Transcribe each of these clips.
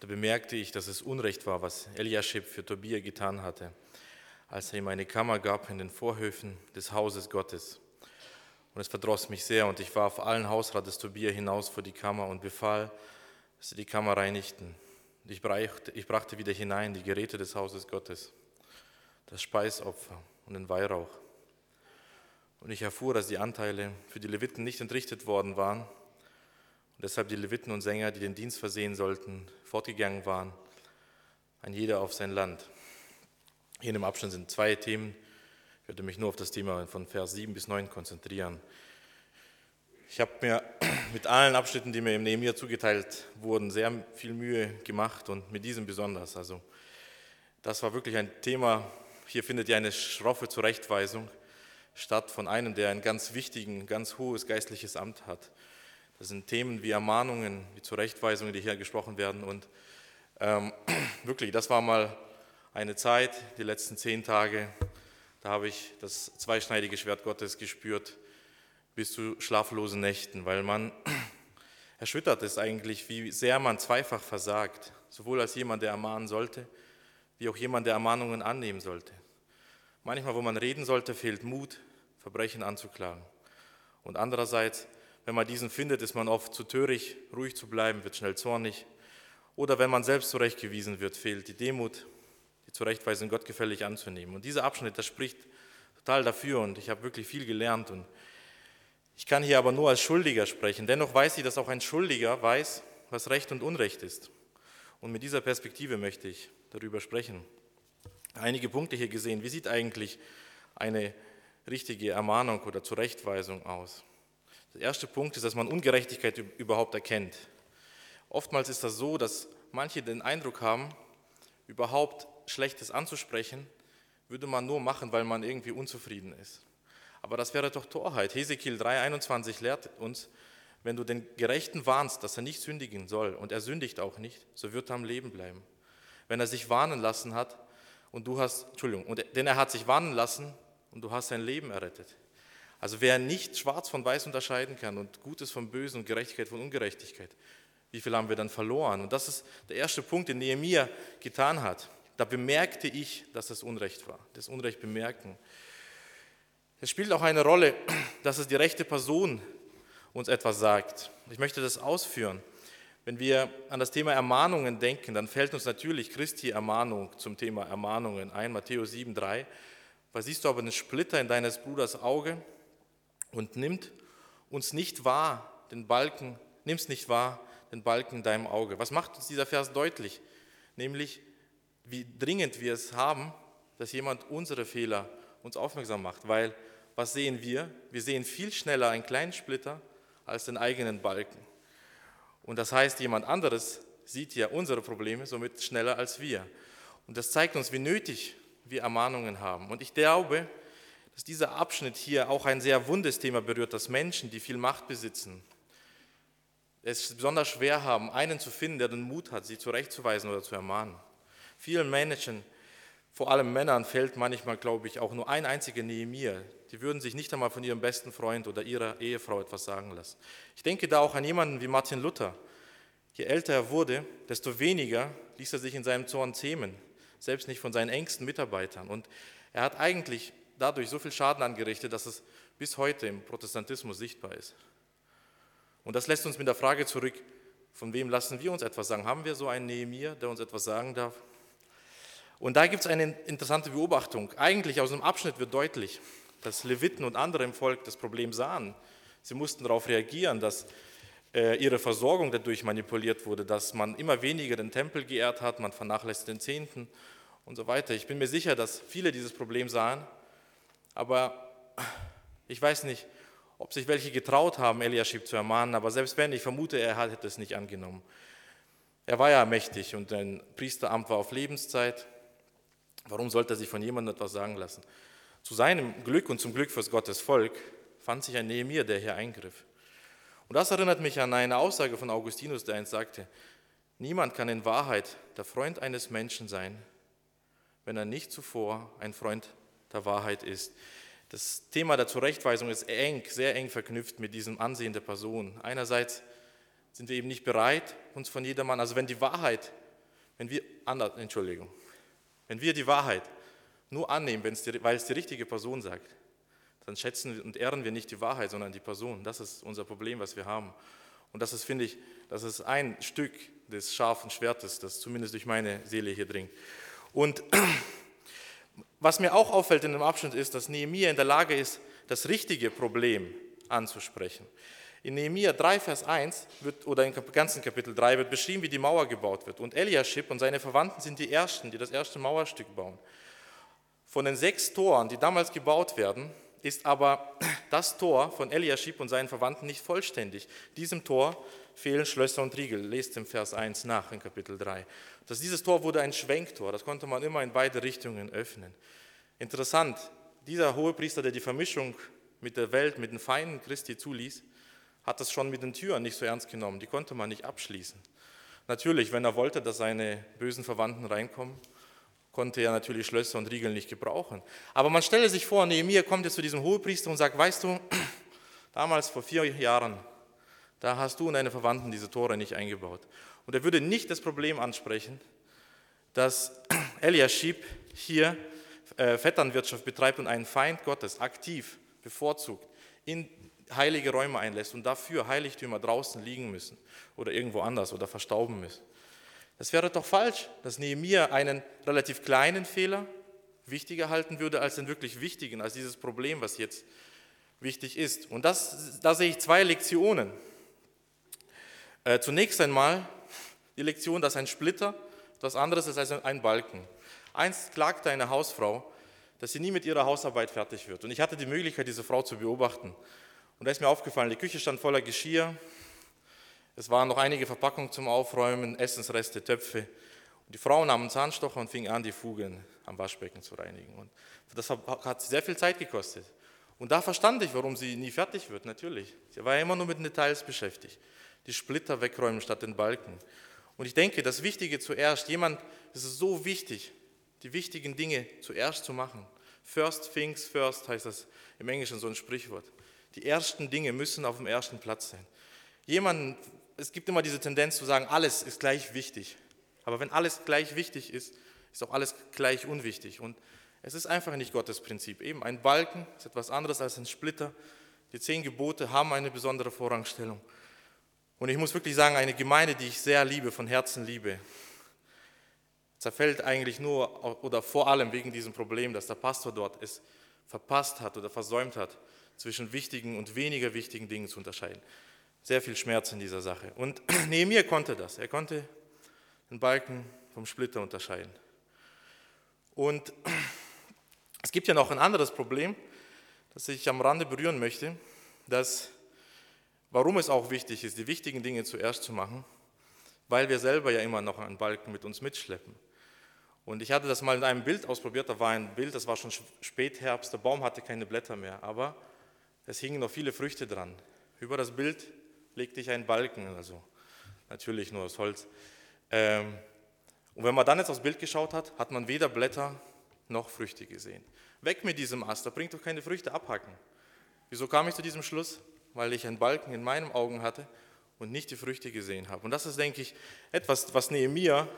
Da bemerkte ich, dass es Unrecht war, was Eliaschib für Tobia getan hatte, als er ihm eine Kammer gab in den Vorhöfen des Hauses Gottes. Und es verdross mich sehr, und ich warf allen Hausrat des Tobia hinaus vor die Kammer und befahl, dass sie die Kammer reinigten. Ich brachte, ich brachte wieder hinein die Geräte des Hauses Gottes, das Speisopfer und den Weihrauch. Und ich erfuhr, dass die Anteile für die Leviten nicht entrichtet worden waren und deshalb die Leviten und Sänger, die den Dienst versehen sollten, fortgegangen waren, ein jeder auf sein Land. Hier in dem Abschnitt sind zwei Themen. Ich werde mich nur auf das Thema von Vers 7 bis 9 konzentrieren. Ich habe mir mit allen Abschnitten, die mir im Nehemiah zugeteilt wurden, sehr viel Mühe gemacht und mit diesem besonders. Also das war wirklich ein Thema. Hier findet ihr eine schroffe Zurechtweisung statt von einem, der ein ganz wichtigen, ganz hohes geistliches Amt hat. Das sind Themen wie Ermahnungen, wie Zurechtweisungen, die hier gesprochen werden. Und ähm, wirklich, das war mal eine Zeit, die letzten zehn Tage, da habe ich das zweischneidige Schwert Gottes gespürt bis zu schlaflosen Nächten, weil man erschüttert ist eigentlich, wie sehr man zweifach versagt, sowohl als jemand, der ermahnen sollte, wie auch jemand, der Ermahnungen annehmen sollte. Manchmal, wo man reden sollte, fehlt Mut, Verbrechen anzuklagen. Und andererseits, wenn man diesen findet, ist man oft zu töricht, ruhig zu bleiben, wird schnell zornig. Oder wenn man selbst zurechtgewiesen wird, fehlt die Demut, die Zurechtweisung gottgefällig anzunehmen. Und dieser Abschnitt, das spricht total dafür und ich habe wirklich viel gelernt. Und ich kann hier aber nur als Schuldiger sprechen. Dennoch weiß ich, dass auch ein Schuldiger weiß, was Recht und Unrecht ist. Und mit dieser Perspektive möchte ich darüber sprechen. Einige Punkte hier gesehen. Wie sieht eigentlich eine richtige Ermahnung oder Zurechtweisung aus? Der erste Punkt ist, dass man Ungerechtigkeit überhaupt erkennt. Oftmals ist das so, dass manche den Eindruck haben, überhaupt Schlechtes anzusprechen, würde man nur machen, weil man irgendwie unzufrieden ist. Aber das wäre doch Torheit. Hesekiel 3,21 lehrt uns, wenn du den Gerechten warnst, dass er nicht sündigen soll und er sündigt auch nicht, so wird er am Leben bleiben. Wenn er sich warnen lassen hat und du hast, Entschuldigung, und, denn er hat sich warnen lassen und du hast sein Leben errettet. Also wer nicht schwarz von weiß unterscheiden kann und Gutes vom Bösen und Gerechtigkeit von Ungerechtigkeit, wie viel haben wir dann verloren? Und das ist der erste Punkt, den Nehemiah getan hat. Da bemerkte ich, dass es Unrecht war. Das Unrecht bemerken. Es spielt auch eine Rolle, dass es die rechte Person uns etwas sagt. Ich möchte das ausführen. Wenn wir an das Thema Ermahnungen denken, dann fällt uns natürlich Christi Ermahnung zum Thema Ermahnungen ein, Matthäus 7,3. Was siehst du aber einen Splitter in deines Bruders Auge und nimmt uns nicht wahr, den Balken, nimmst nicht wahr, den Balken in deinem Auge. Was macht uns dieser Vers deutlich? Nämlich, wie dringend wir es haben, dass jemand unsere Fehler uns aufmerksam macht, weil was sehen wir? Wir sehen viel schneller einen kleinen Splitter als den eigenen Balken. Und das heißt, jemand anderes sieht ja unsere Probleme somit schneller als wir. Und das zeigt uns, wie nötig wir Ermahnungen haben. Und ich glaube, dass dieser Abschnitt hier auch ein sehr wundes Thema berührt, dass Menschen, die viel Macht besitzen, es besonders schwer haben, einen zu finden, der den Mut hat, sie zurechtzuweisen oder zu ermahnen. Vielen Menschen, vor allem Männern, fällt manchmal, glaube ich, auch nur ein einziger Nehemiah. Die würden sich nicht einmal von ihrem besten Freund oder ihrer Ehefrau etwas sagen lassen. Ich denke da auch an jemanden wie Martin Luther. Je älter er wurde, desto weniger ließ er sich in seinem Zorn zähmen, selbst nicht von seinen engsten Mitarbeitern. Und er hat eigentlich dadurch so viel Schaden angerichtet, dass es bis heute im Protestantismus sichtbar ist. Und das lässt uns mit der Frage zurück, von wem lassen wir uns etwas sagen? Haben wir so einen Nehemiah, der uns etwas sagen darf? Und da gibt es eine interessante Beobachtung. Eigentlich aus dem Abschnitt wird deutlich, dass Leviten und andere im Volk das Problem sahen. Sie mussten darauf reagieren, dass äh, ihre Versorgung dadurch manipuliert wurde, dass man immer weniger den Tempel geehrt hat, man vernachlässigt den Zehnten und so weiter. Ich bin mir sicher, dass viele dieses Problem sahen aber ich weiß nicht, ob sich welche getraut haben, Eliaschib zu ermahnen, aber selbst wenn, ich vermute, er hätte es nicht angenommen. Er war ja mächtig und ein Priesteramt war auf Lebenszeit. Warum sollte er sich von jemandem etwas sagen lassen? Zu seinem Glück und zum Glück fürs Gottes Volk fand sich ein Nehemiah, der hier eingriff. Und das erinnert mich an eine Aussage von Augustinus, der einst sagte, niemand kann in Wahrheit der Freund eines Menschen sein, wenn er nicht zuvor ein Freund der Wahrheit ist. Das Thema der Zurechtweisung ist eng, sehr eng verknüpft mit diesem Ansehen der Person. Einerseits sind wir eben nicht bereit, uns von jedermann, also wenn die Wahrheit wenn wir, Entschuldigung, wenn wir die Wahrheit nur annehmen, die, weil es die richtige Person sagt, dann schätzen und ehren wir nicht die Wahrheit, sondern die Person. Das ist unser Problem, was wir haben. Und das ist, finde ich, das ist ein Stück des scharfen Schwertes, das zumindest durch meine Seele hier dringt. Und was mir auch auffällt in dem Abschnitt ist, dass Nehemiah in der Lage ist, das richtige Problem anzusprechen. In Nehemiah 3, Vers 1 wird, oder im ganzen Kapitel 3 wird beschrieben, wie die Mauer gebaut wird. Und Eliashib und seine Verwandten sind die Ersten, die das erste Mauerstück bauen. Von den sechs Toren, die damals gebaut werden, ist aber das Tor von Eliashib und seinen Verwandten nicht vollständig. Diesem Tor fehlen Schlösser und Riegel. Lest im Vers 1 nach in Kapitel 3. Das, dieses Tor wurde ein Schwenktor, das konnte man immer in beide Richtungen öffnen. Interessant, dieser Hohepriester, der die Vermischung mit der Welt, mit den Feinden Christi zuließ, hat das schon mit den Türen nicht so ernst genommen. Die konnte man nicht abschließen. Natürlich, wenn er wollte, dass seine bösen Verwandten reinkommen, konnte er natürlich Schlösser und Riegel nicht gebrauchen. Aber man stelle sich vor, Nehemiah kommt jetzt zu diesem Hohepriester und sagt, weißt du, damals vor vier Jahren, da hast du und deine Verwandten diese Tore nicht eingebaut. Und er würde nicht das Problem ansprechen, dass Eliashib hier äh, Vetternwirtschaft betreibt und einen Feind Gottes aktiv bevorzugt in heilige Räume einlässt und dafür Heiligtümer draußen liegen müssen oder irgendwo anders oder verstauben müssen. Das wäre doch falsch, dass Nehemiah einen relativ kleinen Fehler wichtiger halten würde als den wirklich wichtigen, als dieses Problem, was jetzt wichtig ist. Und das, da sehe ich zwei Lektionen. Äh, zunächst einmal die Lektion, dass ein Splitter etwas anderes ist als ein Balken. Einst klagte eine Hausfrau, dass sie nie mit ihrer Hausarbeit fertig wird. Und ich hatte die Möglichkeit, diese Frau zu beobachten. Und da ist mir aufgefallen, die Küche stand voller Geschirr, es waren noch einige Verpackungen zum Aufräumen, Essensreste, Töpfe. Und die Frau nahm einen Zahnstocher und fing an, die Fugen am Waschbecken zu reinigen. Und das hat sehr viel Zeit gekostet. Und da verstand ich, warum sie nie fertig wird, natürlich. Sie war ja immer nur mit Details beschäftigt. Die Splitter wegräumen statt den Balken. Und ich denke, das Wichtige zuerst, jemand, es ist so wichtig, die wichtigen Dinge zuerst zu machen. First things first heißt das im Englischen so ein Sprichwort. Die ersten Dinge müssen auf dem ersten Platz sein. Jemand, es gibt immer diese Tendenz zu sagen, alles ist gleich wichtig. Aber wenn alles gleich wichtig ist, ist auch alles gleich unwichtig. Und es ist einfach nicht Gottes Prinzip. Eben ein Balken ist etwas anderes als ein Splitter. Die zehn Gebote haben eine besondere Vorrangstellung. Und ich muss wirklich sagen, eine Gemeinde, die ich sehr liebe, von Herzen liebe, zerfällt eigentlich nur oder vor allem wegen diesem Problem, dass der Pastor dort es verpasst hat oder versäumt hat, zwischen wichtigen und weniger wichtigen Dingen zu unterscheiden. Sehr viel Schmerz in dieser Sache. Und Nehemiah konnte das. Er konnte den Balken vom Splitter unterscheiden. Und es gibt ja noch ein anderes Problem, das ich am Rande berühren möchte, dass, warum es auch wichtig ist, die wichtigen Dinge zuerst zu machen, weil wir selber ja immer noch einen Balken mit uns mitschleppen. Und ich hatte das mal in einem Bild ausprobiert, da war ein Bild, das war schon Spätherbst, der Baum hatte keine Blätter mehr, aber es hingen noch viele Früchte dran. Über das Bild legte ich einen Balken, also natürlich nur aus Holz. Ähm, und wenn man dann jetzt aufs Bild geschaut hat, hat man weder Blätter noch Früchte gesehen. Weg mit diesem Ast, da bringt doch keine Früchte abhacken. Wieso kam ich zu diesem Schluss? Weil ich einen Balken in meinen Augen hatte und nicht die Früchte gesehen habe. Und das ist, denke ich, etwas, was Nehemiah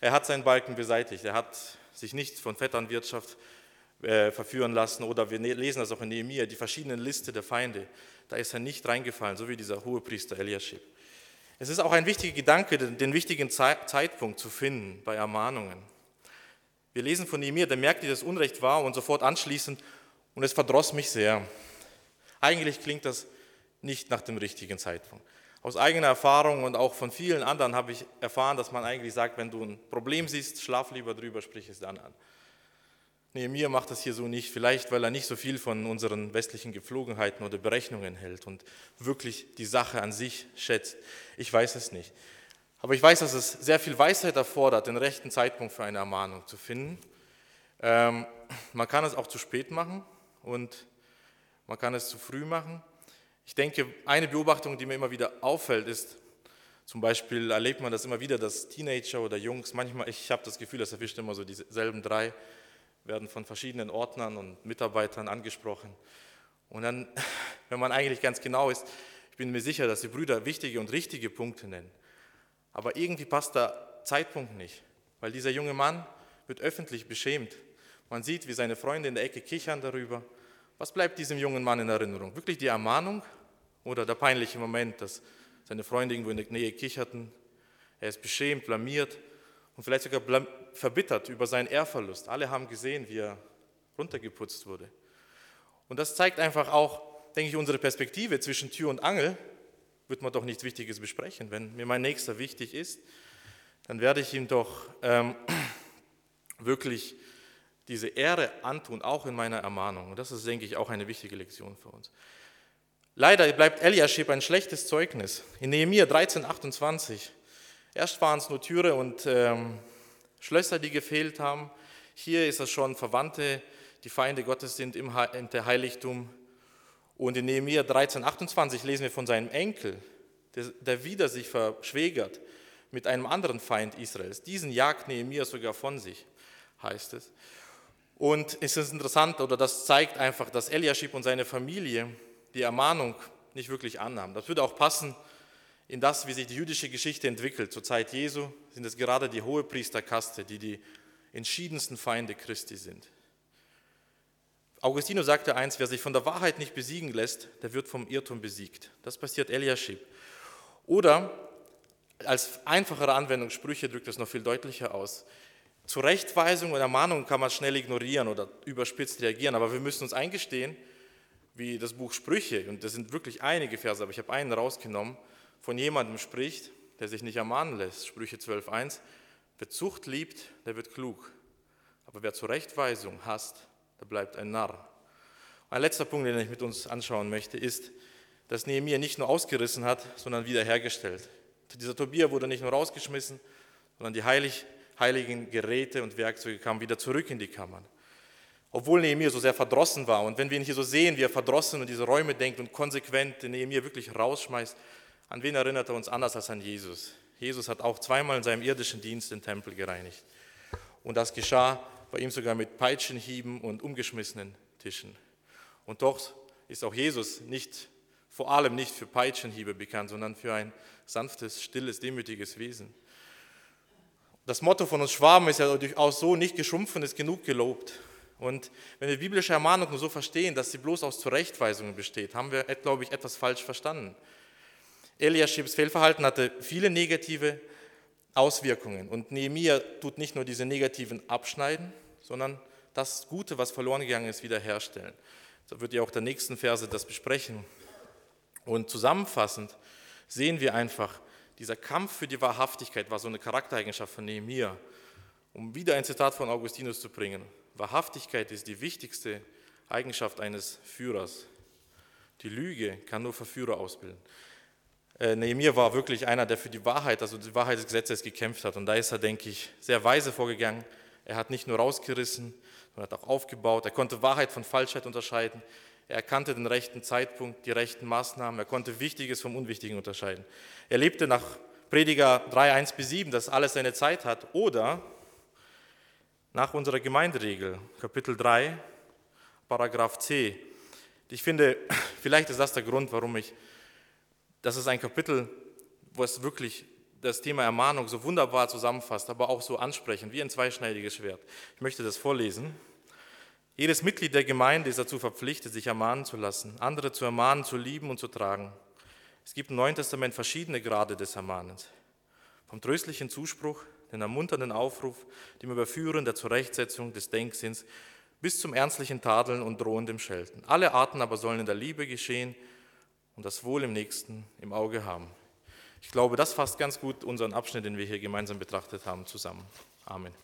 er hat seinen Balken beseitigt. Er hat sich nicht von Vetternwirtschaft äh, verführen lassen. Oder wir ne-, lesen das auch in Nehemiah, die verschiedenen Liste der Feinde. Da ist er nicht reingefallen, so wie dieser Hohepriester Eliashib. Es ist auch ein wichtiger Gedanke, den wichtigen Zeitpunkt zu finden bei Ermahnungen. Wir lesen von Nehemiah, der merkte, dass Unrecht war und sofort anschließend, und es verdross mich sehr. Eigentlich klingt das nicht nach dem richtigen Zeitpunkt. Aus eigener Erfahrung und auch von vielen anderen habe ich erfahren, dass man eigentlich sagt, wenn du ein Problem siehst, schlaf lieber drüber, sprich es dann an. Nee, mir macht das hier so nicht, vielleicht weil er nicht so viel von unseren westlichen Gepflogenheiten oder Berechnungen hält und wirklich die Sache an sich schätzt. Ich weiß es nicht. Aber ich weiß, dass es sehr viel Weisheit erfordert, den rechten Zeitpunkt für eine Ermahnung zu finden. Ähm, man kann es auch zu spät machen und man kann es zu früh machen. Ich denke, eine Beobachtung, die mir immer wieder auffällt, ist, zum Beispiel erlebt man das immer wieder, dass Teenager oder Jungs, manchmal, ich habe das Gefühl, das erwischt immer so dieselben drei, werden von verschiedenen Ordnern und Mitarbeitern angesprochen. Und dann, wenn man eigentlich ganz genau ist, ich bin mir sicher, dass die Brüder wichtige und richtige Punkte nennen. Aber irgendwie passt da Zeitpunkt nicht, weil dieser junge Mann wird öffentlich beschämt. Man sieht, wie seine Freunde in der Ecke kichern darüber. Was bleibt diesem jungen Mann in Erinnerung? Wirklich die Ermahnung oder der peinliche Moment, dass seine Freunde irgendwo in der Nähe kicherten? Er ist beschämt, blamiert und vielleicht sogar verbittert über seinen Ehrverlust. Alle haben gesehen, wie er runtergeputzt wurde. Und das zeigt einfach auch, denke ich, unsere Perspektive zwischen Tür und Angel. Wird man doch nichts Wichtiges besprechen. Wenn mir mein Nächster wichtig ist, dann werde ich ihm doch ähm, wirklich diese Ehre antun, auch in meiner Ermahnung. Und das ist, denke ich, auch eine wichtige Lektion für uns. Leider bleibt Eliashib ein schlechtes Zeugnis. In Nehemiah 13, 28. Erst waren es nur Türe und ähm, Schlösser, die gefehlt haben. Hier ist es schon Verwandte, die Feinde Gottes sind im, Heiligtum. Und in Nehemiah 13, 28 lesen wir von seinem Enkel, der, der wieder sich verschwägert mit einem anderen Feind Israels. Diesen jagt Nehemiah sogar von sich, heißt es. Und es ist interessant, oder das zeigt einfach, dass Eliashib und seine Familie die Ermahnung nicht wirklich annahmen. Das würde auch passen in das, wie sich die jüdische Geschichte entwickelt. Zur Zeit Jesu sind es gerade die Hohepriesterkaste, die die entschiedensten Feinde Christi sind. Augustino sagte eins, wer sich von der Wahrheit nicht besiegen lässt, der wird vom Irrtum besiegt. Das passiert Eliashib. Oder als einfachere Anwendung Sprüche drückt es noch viel deutlicher aus. Zurechtweisung und Ermahnung kann man schnell ignorieren oder überspitzt reagieren, aber wir müssen uns eingestehen, wie das Buch Sprüche, und das sind wirklich einige Verse, aber ich habe einen rausgenommen, von jemandem spricht, der sich nicht ermahnen lässt. Sprüche 12.1, wer Zucht liebt, der wird klug, aber wer Zurechtweisung hasst, der bleibt ein Narr. Ein letzter Punkt, den ich mit uns anschauen möchte, ist, dass Nehemiah nicht nur ausgerissen hat, sondern wiederhergestellt. Dieser Tobier wurde nicht nur rausgeschmissen, sondern die heilig heiligen Geräte und Werkzeuge kamen wieder zurück in die Kammern. Obwohl Nehemiah so sehr verdrossen war. Und wenn wir ihn hier so sehen, wie er verdrossen und diese Räume denkt und konsequent Nehemiah wirklich rausschmeißt, an wen erinnert er uns anders als an Jesus? Jesus hat auch zweimal in seinem irdischen Dienst den Tempel gereinigt. Und das geschah bei ihm sogar mit Peitschenhieben und umgeschmissenen Tischen. Und doch ist auch Jesus nicht, vor allem nicht für Peitschenhiebe bekannt, sondern für ein sanftes, stilles, demütiges Wesen. Das Motto von uns Schwaben ist ja durchaus so, nicht geschrumpfen ist genug gelobt. Und wenn wir biblische Ermahnung nur so verstehen, dass sie bloß aus Zurechtweisungen besteht, haben wir, glaube ich, etwas falsch verstanden. Eliashibs Fehlverhalten hatte viele negative Auswirkungen. Und Nehemiah tut nicht nur diese negativen abschneiden, sondern das Gute, was verloren gegangen ist, wiederherstellen. So wird ja auch der nächsten Verse das besprechen. Und zusammenfassend sehen wir einfach, dieser Kampf für die Wahrhaftigkeit war so eine Charaktereigenschaft von Nehemiah. Um wieder ein Zitat von Augustinus zu bringen. Wahrhaftigkeit ist die wichtigste Eigenschaft eines Führers. Die Lüge kann nur Verführer ausbilden. Äh, Nehemiah war wirklich einer, der für die Wahrheit, also die Wahrheit des Gesetzes gekämpft hat. Und da ist er, denke ich, sehr weise vorgegangen. Er hat nicht nur rausgerissen, sondern hat auch aufgebaut. Er konnte Wahrheit von Falschheit unterscheiden. Er erkannte den rechten Zeitpunkt, die rechten Maßnahmen. Er konnte Wichtiges vom Unwichtigen unterscheiden. Er lebte nach Prediger 3, 1 bis 7, dass alles seine Zeit hat. Oder nach unserer Gemeinderegel, Kapitel 3, Paragraph C. Ich finde, vielleicht ist das der Grund, warum ich, das ist ein Kapitel, wo es wirklich das Thema Ermahnung so wunderbar zusammenfasst, aber auch so ansprechend, wie ein zweischneidiges Schwert. Ich möchte das vorlesen. Jedes Mitglied der Gemeinde ist dazu verpflichtet, sich ermahnen zu lassen, andere zu ermahnen, zu lieben und zu tragen. Es gibt im Neuen Testament verschiedene Grade des Ermahnens. Vom tröstlichen Zuspruch, den ermunternden Aufruf, dem Überführen der Zurechtsetzung des Denksinns bis zum ernstlichen Tadeln und drohendem Schelten. Alle Arten aber sollen in der Liebe geschehen und das Wohl im Nächsten im Auge haben. Ich glaube, das fasst ganz gut unseren Abschnitt, den wir hier gemeinsam betrachtet haben, zusammen. Amen.